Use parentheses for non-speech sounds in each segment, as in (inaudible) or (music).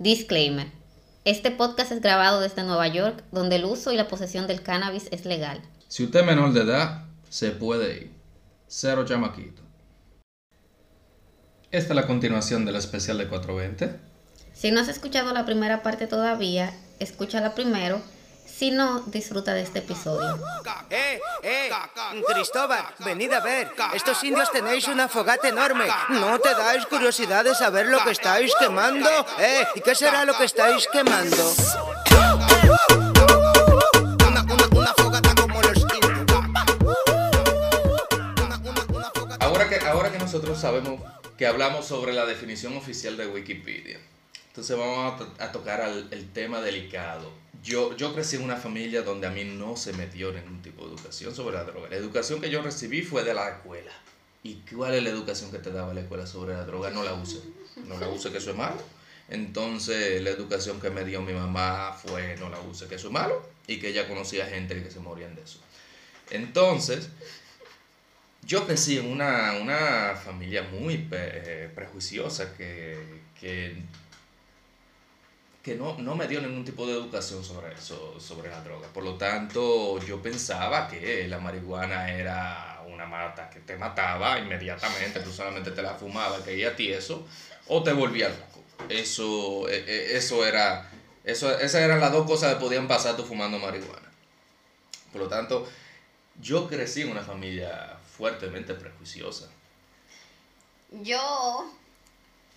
Disclaimer. Este podcast es grabado desde Nueva York, donde el uso y la posesión del cannabis es legal. Si usted es menor de edad, se puede ir. Cero chamaquito. Esta es la continuación del especial de 420. Si no has escuchado la primera parte todavía, escúchala primero. Si no, disfruta de este episodio. ¡Eh, eh! Cristóbal, venid a ver. Estos indios tenéis una fogata enorme. ¿No te dais curiosidad de saber lo que estáis quemando? ¿Eh? ¿Y qué será lo que estáis quemando? Una, una, una fogata como los indios. Una, una, una fogata Ahora que, ahora que nosotros sabemos que hablamos sobre la definición oficial de Wikipedia, entonces vamos a, to- a tocar al- el tema delicado. Yo, yo crecí en una familia donde a mí no se me dio ningún tipo de educación sobre la droga. La educación que yo recibí fue de la escuela. ¿Y cuál es la educación que te daba la escuela sobre la droga? No la use. No la use, que eso es malo. Entonces, la educación que me dio mi mamá fue no la use, que eso es malo. Y que ella conocía gente que se morían de eso. Entonces, yo crecí en una, una familia muy eh, prejuiciosa que, que, que no, no me dio ningún tipo de educación sobre eso, sobre la droga. Por lo tanto, yo pensaba que la marihuana era una mata que te mataba inmediatamente, tú solamente te la fumabas, te iba tieso o te volvía loco. Eso, eh, eh, eso era, eso, esas eran las dos cosas que podían pasar tú fumando marihuana. Por lo tanto, yo crecí en una familia fuertemente prejuiciosa. Yo,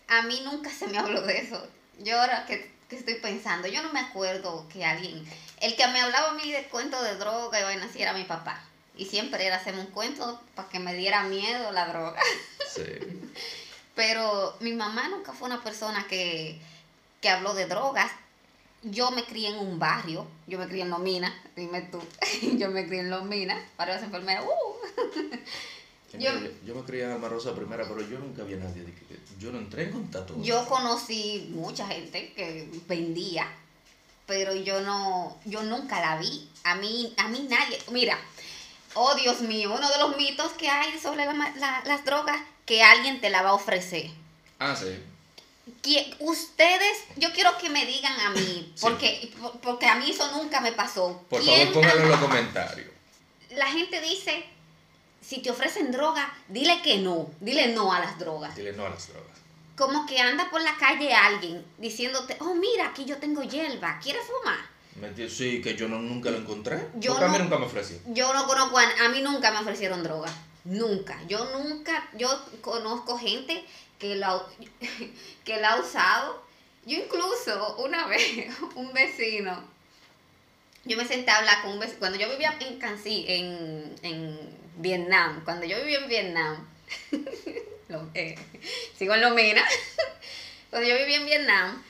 a mí nunca se me habló de eso. Yo ahora que, que estoy pensando, yo no me acuerdo que alguien, el que me hablaba a mí de cuento de droga y vaina así era mi papá. Y siempre era hacerme un cuento para que me diera miedo la droga. Sí. (laughs) Pero mi mamá nunca fue una persona que, que habló de drogas. Yo me crié en un barrio, yo me crié en Lomina, dime tú, (laughs) yo me crié en Lomina, para las enfermeras, ¡uh! Yo, Yo- me- crié en Alma Rosa primera, pero yo nunca vi a nadie. Yo no entré en contacto. con Yo conocí mucha gente que vendía, pero yo no, yo nunca la vi. A mí, a mí nadie, mira, oh Dios mío, uno de los mitos que hay sobre la las drogas, que alguien te la va a ofrecer. Ah, sí. Que ustedes, yo quiero que me digan a mí, Sí. porque, porque a mí eso nunca me pasó. Por ¿Quién favor, póngalo en los comentarios. La gente dice, si te ofrecen droga, dile que no, dile no a las drogas. Dile no a las drogas. Como que anda por la calle alguien diciéndote, oh mira, aquí yo tengo hierba, ¿quieres fumar? Sí, que yo no, nunca lo encontré. Yo Porque a mí no- nunca me ofreció. Yo no conozco a, a mí nunca me ofrecieron droga. Nunca. Yo nunca, yo conozco gente que la, (laughs) que la ha usado. Yo incluso una (laughs) vez, un vecino, yo me senté a hablar con un vecino, cuando yo vivía en Cancí, en, en Vietnam, cuando yo vivía en Vietnam, (laughs) eh, sigo en Lomina, (laughs) cuando yo vivía en Vietnam,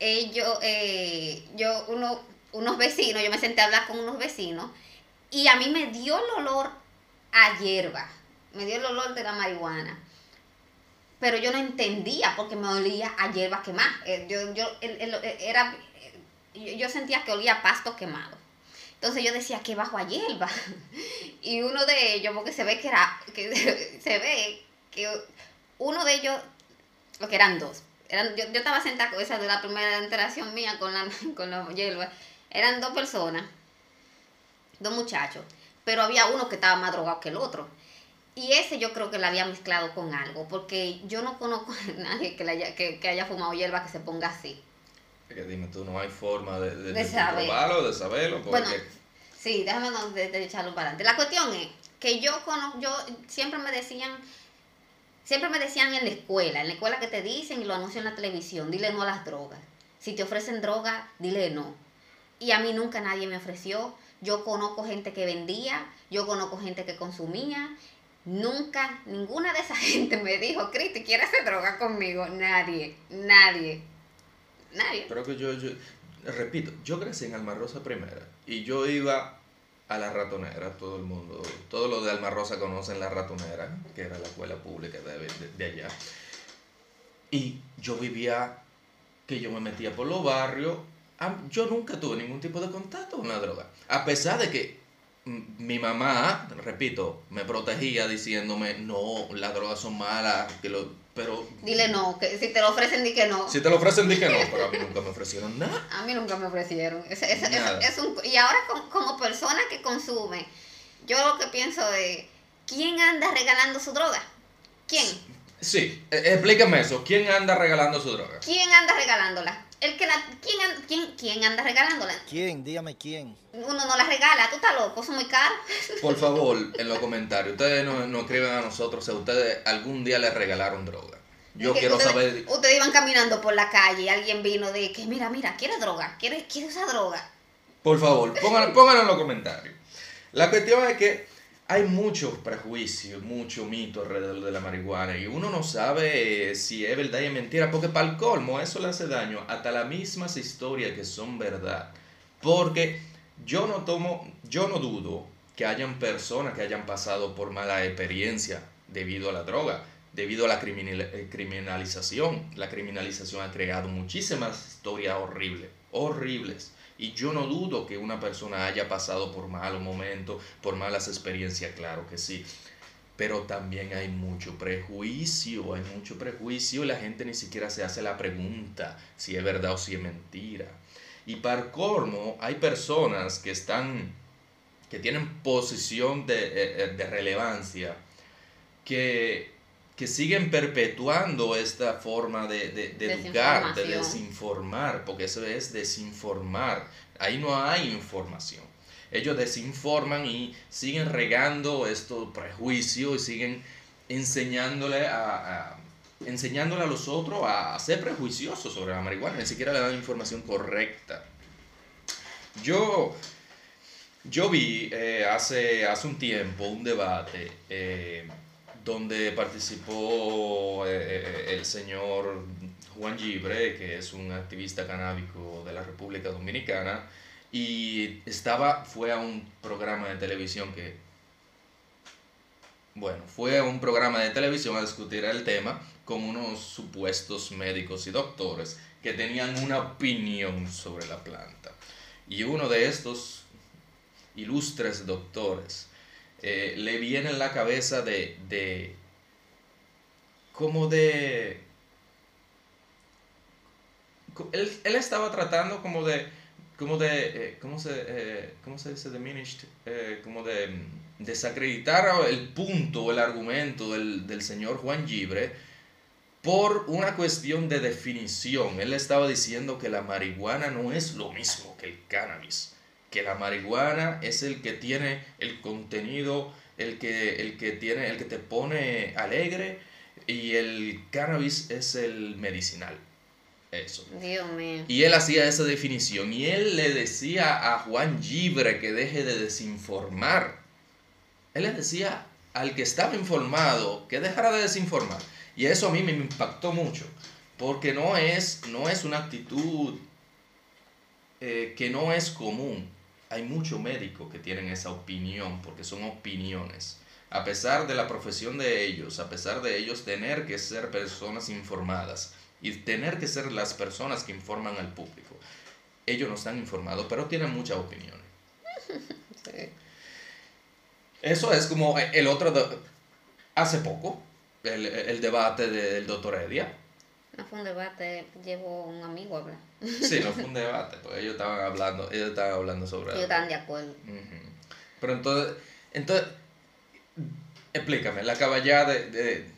eh, yo, uno, unos vecinos, yo me senté a hablar con unos vecinos y a mí me dio el olor a hierba, me dio el olor de la marihuana. Pero yo no entendía porque me olía a hierba quemada. Eh, Yo, yo, el- el- era, yo sentía que olía a pasto quemado. Entonces yo decía que bajo a hierba. (laughs) Y uno de ellos, porque se ve que era, que (laughs) se ve que uno de ellos, lo que eran dos, eran, yo, yo estaba sentada con esa de la primera interacción mía con la, (laughs) con la hierba, eran dos personas, dos muchachos, pero había uno que estaba más drogado que el otro. Y ese yo creo que la había mezclado con algo, porque yo no conozco a nadie que, haya, que haya fumado hierba que se ponga así. Que dime tú, no hay forma de, de, De de saber. probarlo, de saberlo. Porque Bueno, Sí, déjame no- de, de echarlo para adelante. La cuestión es que yo conozco, yo siempre me decían, siempre me decían en la escuela, en la escuela que te dicen y lo anuncian en la televisión, dile no a las drogas. Si te ofrecen droga, dile no. Y a mí nunca nadie me ofreció. Yo conozco gente que vendía, yo conozco gente que consumía. Nunca, ninguna de esa (laughs) gente me dijo, Cristi, ¿quieres hacer droga conmigo? Nadie, nadie, nadie. Pero que yo, yo, repito, yo crecí en Alma Rosa primera y yo iba a la ratonera, todo el mundo, todos los de Alma Rosa conocen la ratonera, que era la escuela pública de, de- de allá. Y yo vivía, que yo me metía por los barrios, yo nunca tuve ningún tipo de contacto con la droga. A pesar de que mi mamá, repito, me protegía diciéndome, no, las drogas son malas, que lo, pero Dile no, que si te lo ofrecen, di que no. si te lo ofrecen, di que no, pero a mí nunca me ofrecieron nada. A mí nunca me ofrecieron. Es, es- es- Nada. es un, y ahora com- como persona que consume, yo lo que pienso es, ¿quién anda regalando su droga? ¿Quién? Sí, e- explícame eso, ¿quién anda regalando su droga? ¿Quién anda regalándola? El que la, ¿quién, quién, ¿Quién anda regalándola? ¿Quién? Dígame quién. Uno no la regala, tú estás loco, eso es muy caro. Por (laughs) favor, en los comentarios, ustedes nos no escriben a nosotros si ustedes algún día les regalaron droga. Yo Que quiero ustedes, saber... Ustedes iban caminando por la calle y alguien vino de que, mira, mira, quiere droga, quiere, quiere usar droga. Por favor, pónganlo, pónganlo en los comentarios. La cuestión es que hay muchos prejuicios, mucho mito alrededor de la marihuana y uno no sabe eh, si es verdad y es mentira, porque para el colmo eso le hace daño hasta las mismas historias que son verdad. Porque yo no tomo, yo no dudo que hayan personas que hayan pasado por mala experiencia debido a la droga, debido a la eh, criminalización. La criminalización ha creado muchísimas historias horribles, horribles. Y yo no dudo que una persona haya pasado por malos momentos, por malas experiencias, claro que sí. Pero también hay mucho prejuicio, hay mucho prejuicio y la gente ni siquiera se hace la pregunta si es verdad o si es mentira. Y para hay personas que están, que tienen posición de, eh, eh, de relevancia, que, que siguen perpetuando esta forma de, de, de educar, de desinformar, porque eso es desinformar. Ahí no hay información. Ellos desinforman y siguen regando estos prejuicios y siguen enseñándole a, a- enseñándole a los otros a ser prejuiciosos sobre la marihuana, ni siquiera le dan información correcta. Yo, yo vi eh, hace, hace un tiempo un debate eh, donde participó eh, eh, el señor Juan Gibre, que es un activista canábico de la República Dominicana, y estaba, fue a un programa de televisión que, bueno, fue a un programa de televisión a discutir el tema con unos supuestos médicos y doctores que tenían una opinión sobre la planta. Y uno de estos ilustres doctores eh, le viene en la cabeza de, de como de él, él estaba tratando como de como de eh, cómo se eh, cómo se dice diminished como de mm, desacreditar el punto el argumento del, del señor Juan Gibre por una cuestión de definición. Él estaba diciendo que la marihuana no es lo mismo que el cannabis que la marihuana es el que tiene el contenido el que el que tiene el que te pone alegre y el cannabis es el medicinal eso Dios mío. y él hacía esa definición y él le decía a Juan Gibre que deje de desinformar. Él le decía al que estaba informado que dejara de desinformar. Y eso a mí me impactó mucho, porque no es, no es una actitud eh, que no es común. Hay muchos médicos que tienen esa opinión, porque son opiniones. A pesar de la profesión de ellos, a pesar de ellos tener que ser personas informadas y tener que ser las personas que informan al público. Ellos no están informados, pero tienen muchas opiniones. (laughs) Sí. Eso es como el otro, de- hace poco, el, el debate del doctor Edia. No fue un debate, llevo un amigo a hablar. Sí, no fue un (laughs) debate, porque ellos estaban hablando, ellos estaban hablando sobre Ellos estaban de acuerdo. Ujú. Pero entonces, entonces, explícame, la caballada de, de-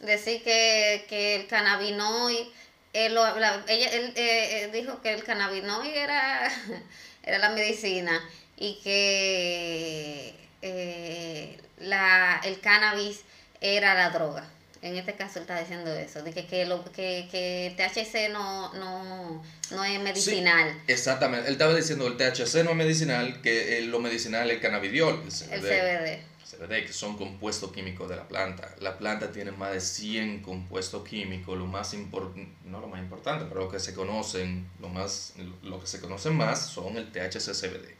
Decir que, que el cannabinoid, él, lo- la- ella, él eh, eh, dijo que el cannabinoid era, (laughs) era la medicina y que eh, la, el cannabis era la droga. En este caso él está diciendo eso, de que, que, lo, que, que THC no, no, no es medicinal, Exactamente, él estaba diciendo el THC no es medicinal, que eh, lo medicinal es el cannabidiol, el CBD. el CBD. CBD, que son compuestos químicos de la planta. La planta tiene más de 100 compuestos químicos, lo más importante, no lo más importante, pero lo que se conocen, lo más, lo que se conocen más son el THC CBD.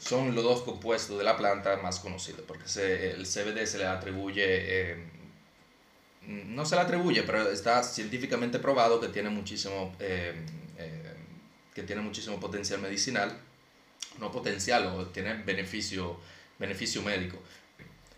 Son los dos compuestos de la planta más conocidos, porque se- el CBD se le atribuye, eh, no se le atribuye, pero está científicamente probado que tiene muchísimo, eh, eh, que tiene muchísimo potencial medicinal, no potencial, o tiene beneficio beneficio médico.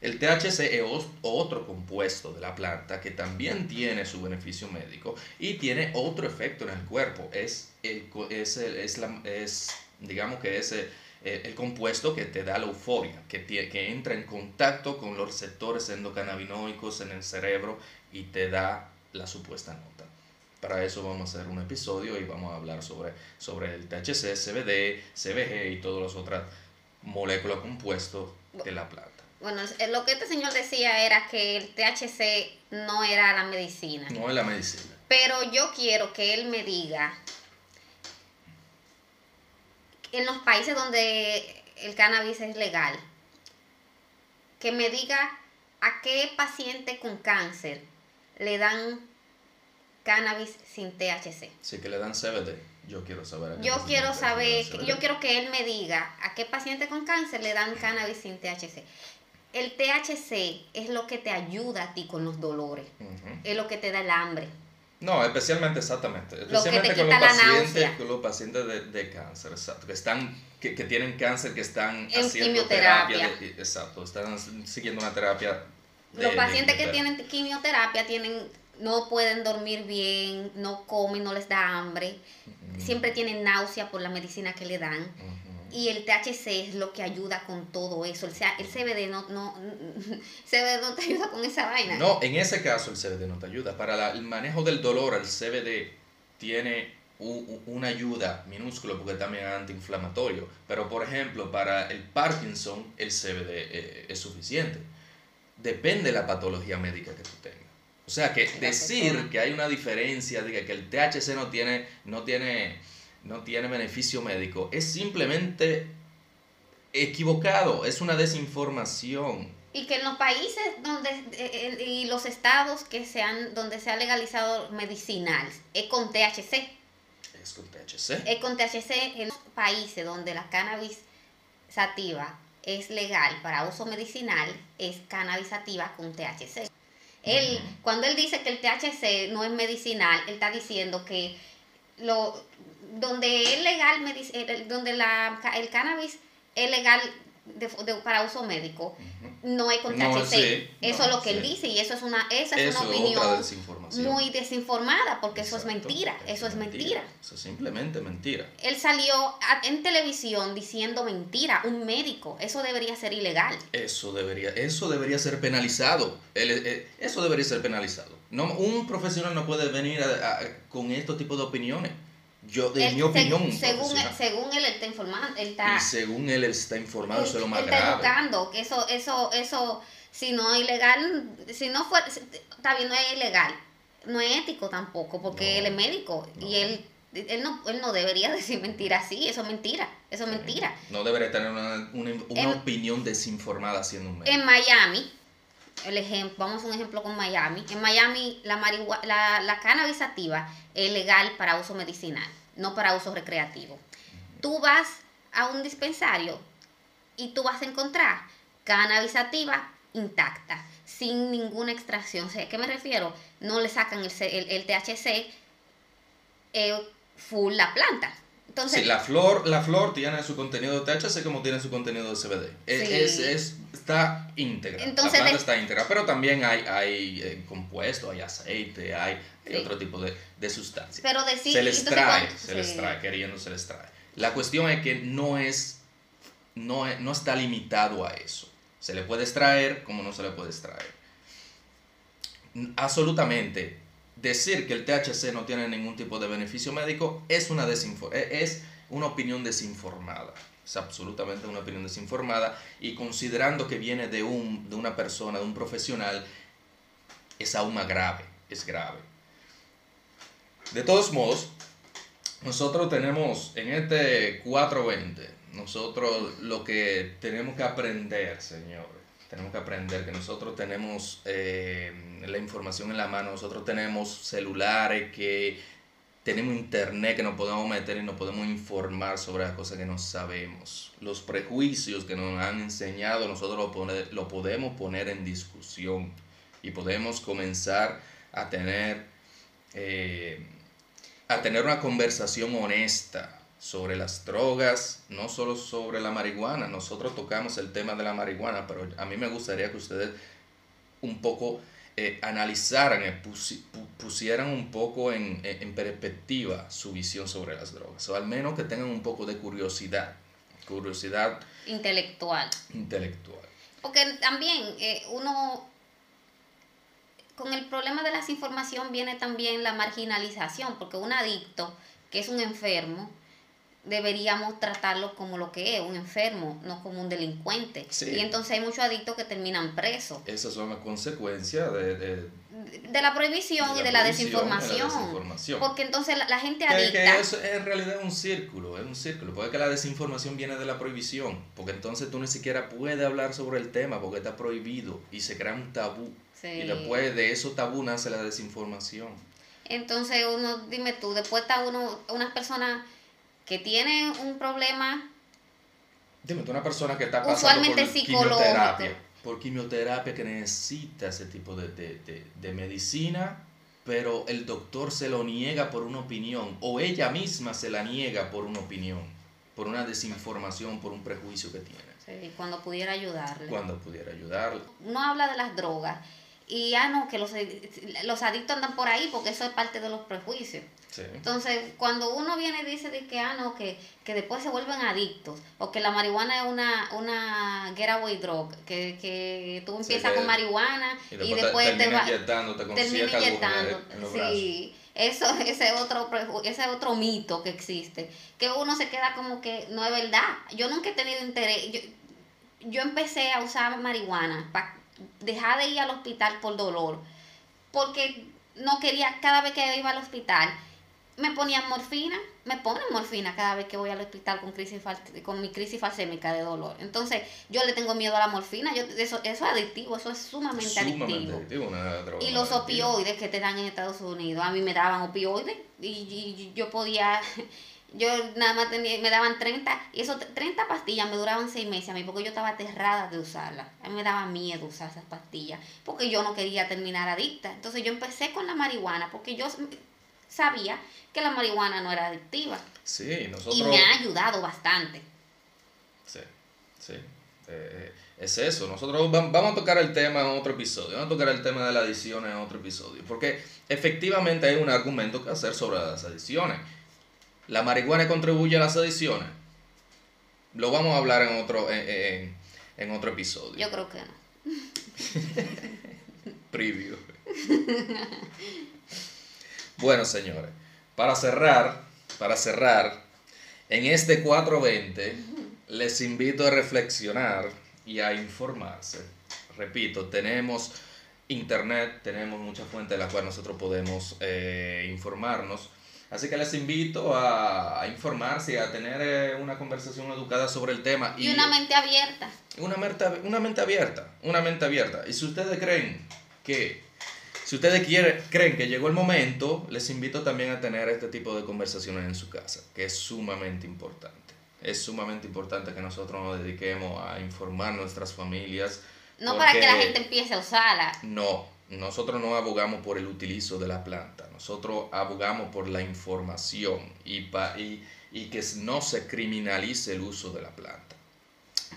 El THC es otro compuesto de la planta que también tiene su beneficio médico y tiene otro efecto en el cuerpo. Es, el, es, es, la, es digamos que es el, el, compuesto que te da la euforia, que, que entra en contacto con los receptores endocannabinoicos en el cerebro y te da la supuesta nota. Para eso vamos a hacer un episodio y vamos a hablar sobre, sobre el THC, CBD, CBG y todas las otras moléculas compuestos de la planta. Bueno, lo que este señor decía era que el THC no era la medicina. No es la medicina. Pero yo quiero que él me diga, en los países donde el cannabis es legal, que me diga a qué paciente con cáncer le dan cannabis sin THC. Sí, que le dan CBD. Yo quiero saber. Yo quiero saber, yo quiero que él me diga a qué paciente con cáncer le dan cannabis sin THC. El THC es lo que te ayuda a ti con los dolores, es lo que te da el hambre. No, especialmente, exactamente. Especialmente con, los pacientes, con los pacientes de, de, cáncer, exacto, que, están, que, que tienen cáncer, que están en haciendo quimioterapia. exacto, están siguiendo una terapia. Los pacientes que tienen quimioterapia tienen no pueden dormir bien, no comen, no les da hambre, siempre tienen náusea por la medicina que le dan. Y el THC es lo que ayuda con todo eso. El, el CBD no, no, (laughs) CBD no te ayuda con esa vaina. No, en ese caso el CBD no te ayuda. Para el manejo del dolor, el CBD tiene una ayuda minúscula porque también es antiinflamatorio. Pero por ejemplo, para el Parkinson, el CBD eh, es suficiente. Depende de la patología médica que tú tengas. O sea que decir que hay una diferencia, de que el THC no tiene, no tiene, no tiene beneficio médico, es simplemente equivocado, es una desinformación. Y que en los países donde eh, y los estados que se han, donde se ha legalizado medicinal es con THC. Es con THC. Es con THC en los países donde la cannabis sativa es legal para uso medicinal, es cannabis sativa con THC. Él, cuando él dice que el THC no es medicinal, él está diciendo que lo donde es legal, donde la, el cannabis es legal para uso médico, no es con THC. eso es lo que él dice y eso es una, esa es una opinión muy desinformada porque eso es mentira, eso es mentira. Eso es simplemente mentira. Él salió en televisión diciendo mentira, un médico, eso debería ser ilegal. Eso debería, eso debería ser penalizado, eh, eso debería ser penalizado. No, un profesional no puede venir con este tipo de opiniones. Yo, de mi opinión. según, él, según él, está informando. Él está, y según él, está informado, eso es lo más él. Está educando, que eso, eso, eso, si no es ilegal, si no fuera, está bien, no es ilegal, no es ético tampoco, porque él es médico y él, él, no, él no debería (laughs) decir mentira así, eso es mentira, eso es mentira. No debería tener una, una, una opinión desinformada siendo un médico. En Miami, el ejemplo, vamos a un ejemplo con Miami. En Miami la, la, la cannabis es legal para uso medicinal, no para uso recreativo. Tú vas a un dispensario y tú vas a encontrar cannabis sativa intacta, sin ninguna extracción. ¿A qué me refiero? No le sacan el, el, THC eh, full la planta. Entonces, sí, la flor, la flor tiene su contenido de THC como tiene su contenido de CBD. Es, es, está íntegra. Entonces, la planta está íntegra, pero también hay, hay eh, compuesto, hay aceite, hay, otro tipo de, de sustancias. Pero decir, se les trae, se les trae, queriendo se les trae. La cuestión es que no es, no, no está limitado a eso. Se le puede extraer como no se le puede extraer. Absolutamente decir que el THC no tiene ningún tipo de beneficio médico es una, e-, es una opinión desinformada. Es absolutamente una opinión desinformada y considerando que viene de, un, de una persona, de un profesional, es aún más grave, es grave. De todos modos, nosotros tenemos en este 420, nosotros lo que tenemos que aprender, señores, tenemos que aprender que nosotros tenemos eh, la información en la mano, nosotros tenemos celulares que tenemos internet que nos podemos meter y nos podemos informar sobre las cosas que no sabemos. Los prejuicios que nos han enseñado, nosotros lo, lo podemos poner en discusión y podemos comenzar a tener, eh, a tener una conversación honesta sobre las drogas, no solo sobre la marihuana. Nosotros tocamos el tema de la marihuana, pero a mí me gustaría que ustedes un poco eh, analizaran, eh, pusieran un poco en, en, perspectiva su visión sobre las drogas, o al menos que tengan un poco de curiosidad, curiosidad intelectual. Intelectual. Porque también eh, uno, con el problema de la desinformación viene también la marginalización, porque un adicto, que es un enfermo, deberíamos tratarlo como lo que es, un enfermo, no como un delincuente. Y entonces hay muchos adictos que terminan presos. Esas son las consecuencias de, de, la prohibición y de la, desinformación. Porque entonces la, gente adicta... Que eso en realidad es un círculo, es un círculo. Porque la desinformación viene de la prohibición. Porque entonces tú ni siquiera puedes hablar sobre el tema porque está prohibido y se crea un tabú. Y después de eso tabú nace la desinformación. Entonces uno, dime tú, después está uno, unas personas que tienen un problema. Dime, tú una persona que está pasando usualmente por quimioterapia, por quimioterapia que necesita ese tipo de, de, de, medicina, pero el doctor se lo niega por una opinión, o ella misma se la niega por una opinión, por una desinformación, por un prejuicio que tiene. Sí, cuando pudiera ayudarle. Cuando pudiera ayudarle. No habla de las drogas. Y ya no, que los, los adictos andan por ahí porque eso es parte de los prejuicios. Entonces, cuando uno viene y dice de que, ah, no, que, que después se vuelven adictos, o que la marihuana es una, una getaway drug, que, que tú empiezas con marihuana y después, te, va termina inyectando. sí, eso, (laughs) ese otro, ese otro mito que existe, que uno se queda como que no es verdad. Yo nunca he tenido interés, yo, yo empecé a usar marihuana para dejar de ir al hospital por dolor, porque no quería, cada vez que iba al hospital, me ponían morfina, me ponen morfina cada vez que voy al hospital con crisis con mi crisis falsémica de dolor. Entonces, yo le tengo miedo a la morfina, yo eso, eso es adictivo, eso es sumamente, adictivo. y los opioides que te dan en Estados Unidos, a mí me daban opioides y, yo podía (laughs) yo nada más tenía, me daban 30 y esos 30 pastillas me duraban 6 meses a mí porque yo estaba aterrada de usarlas. A mí me daba miedo usar esas pastillas porque yo no quería terminar adicta. Entonces yo empecé con la marihuana porque yo sabía que la marihuana no era adictiva. Sí, nosotros... Y me ha ayudado bastante. Sí, sí. Eh, es eso. Nosotros vamos a tocar el tema en otro episodio. Vamos a tocar el tema de la adicción en otro episodio. Porque efectivamente hay un argumento que hacer sobre las adicciones. ¿La marihuana contribuye a las adicciones? Lo vamos a hablar en otro, en, en otro episodio. Yo creo que no. (laughs) Preview. (laughs) Bueno, señores, para cerrar, para cerrar, en este 420 les invito a reflexionar y a informarse. Repito, tenemos internet, tenemos muchas fuentes de las cuales nosotros podemos eh, informarnos. Así que les invito a, informarse y a tener eh, una conversación educada sobre el tema. Y, una mente abierta. Una mente, una mente abierta, una mente abierta. Y si ustedes creen que si ustedes quieren, creen que llegó el momento, les invito también a tener este tipo de conversaciones en su casa, que es sumamente importante. Es sumamente importante que nosotros nos dediquemos a informar a nuestras familias. No para que la gente empiece a usarla. No, nosotros no abogamos por el utilizo de la planta, nosotros abogamos por la información y, pa, y, y que no se criminalice el uso de la planta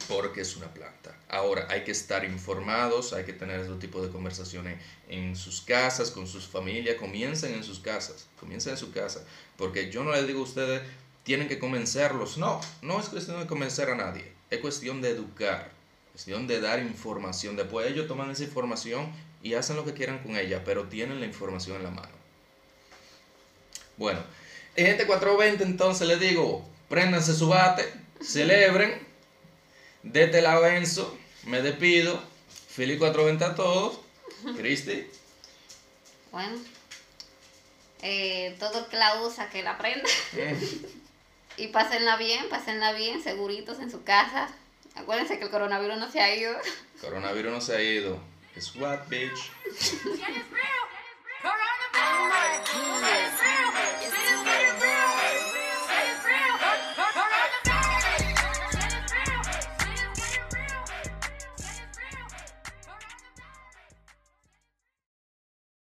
porque es una planta. Ahora, hay que estar informados, hay que tener ese tipo de conversaciones en sus casas, con sus familias, comiencen en sus casas, comiencen en su casa, porque yo no les digo a ustedes, tienen que convencerlos, no, no es cuestión de convencer a nadie, es cuestión de educar, cuestión de dar información, después ellos toman esa información y hacen lo que quieran con ella, pero tienen la información en la mano. Bueno, en gente 420 entonces les digo, préndanse su bate, celebren, desde la Benzo, me despido. Feliz 420 a todos. Cristi. Bueno, eh, todo el que la usa, que la aprenda. Eh. (laughs) y pásenla bien, pásenla bien, seguritos en su casa. Acuérdense que el coronavirus no se ha ido. Coronavirus no se ha ido. Es what, bitch. (laughs)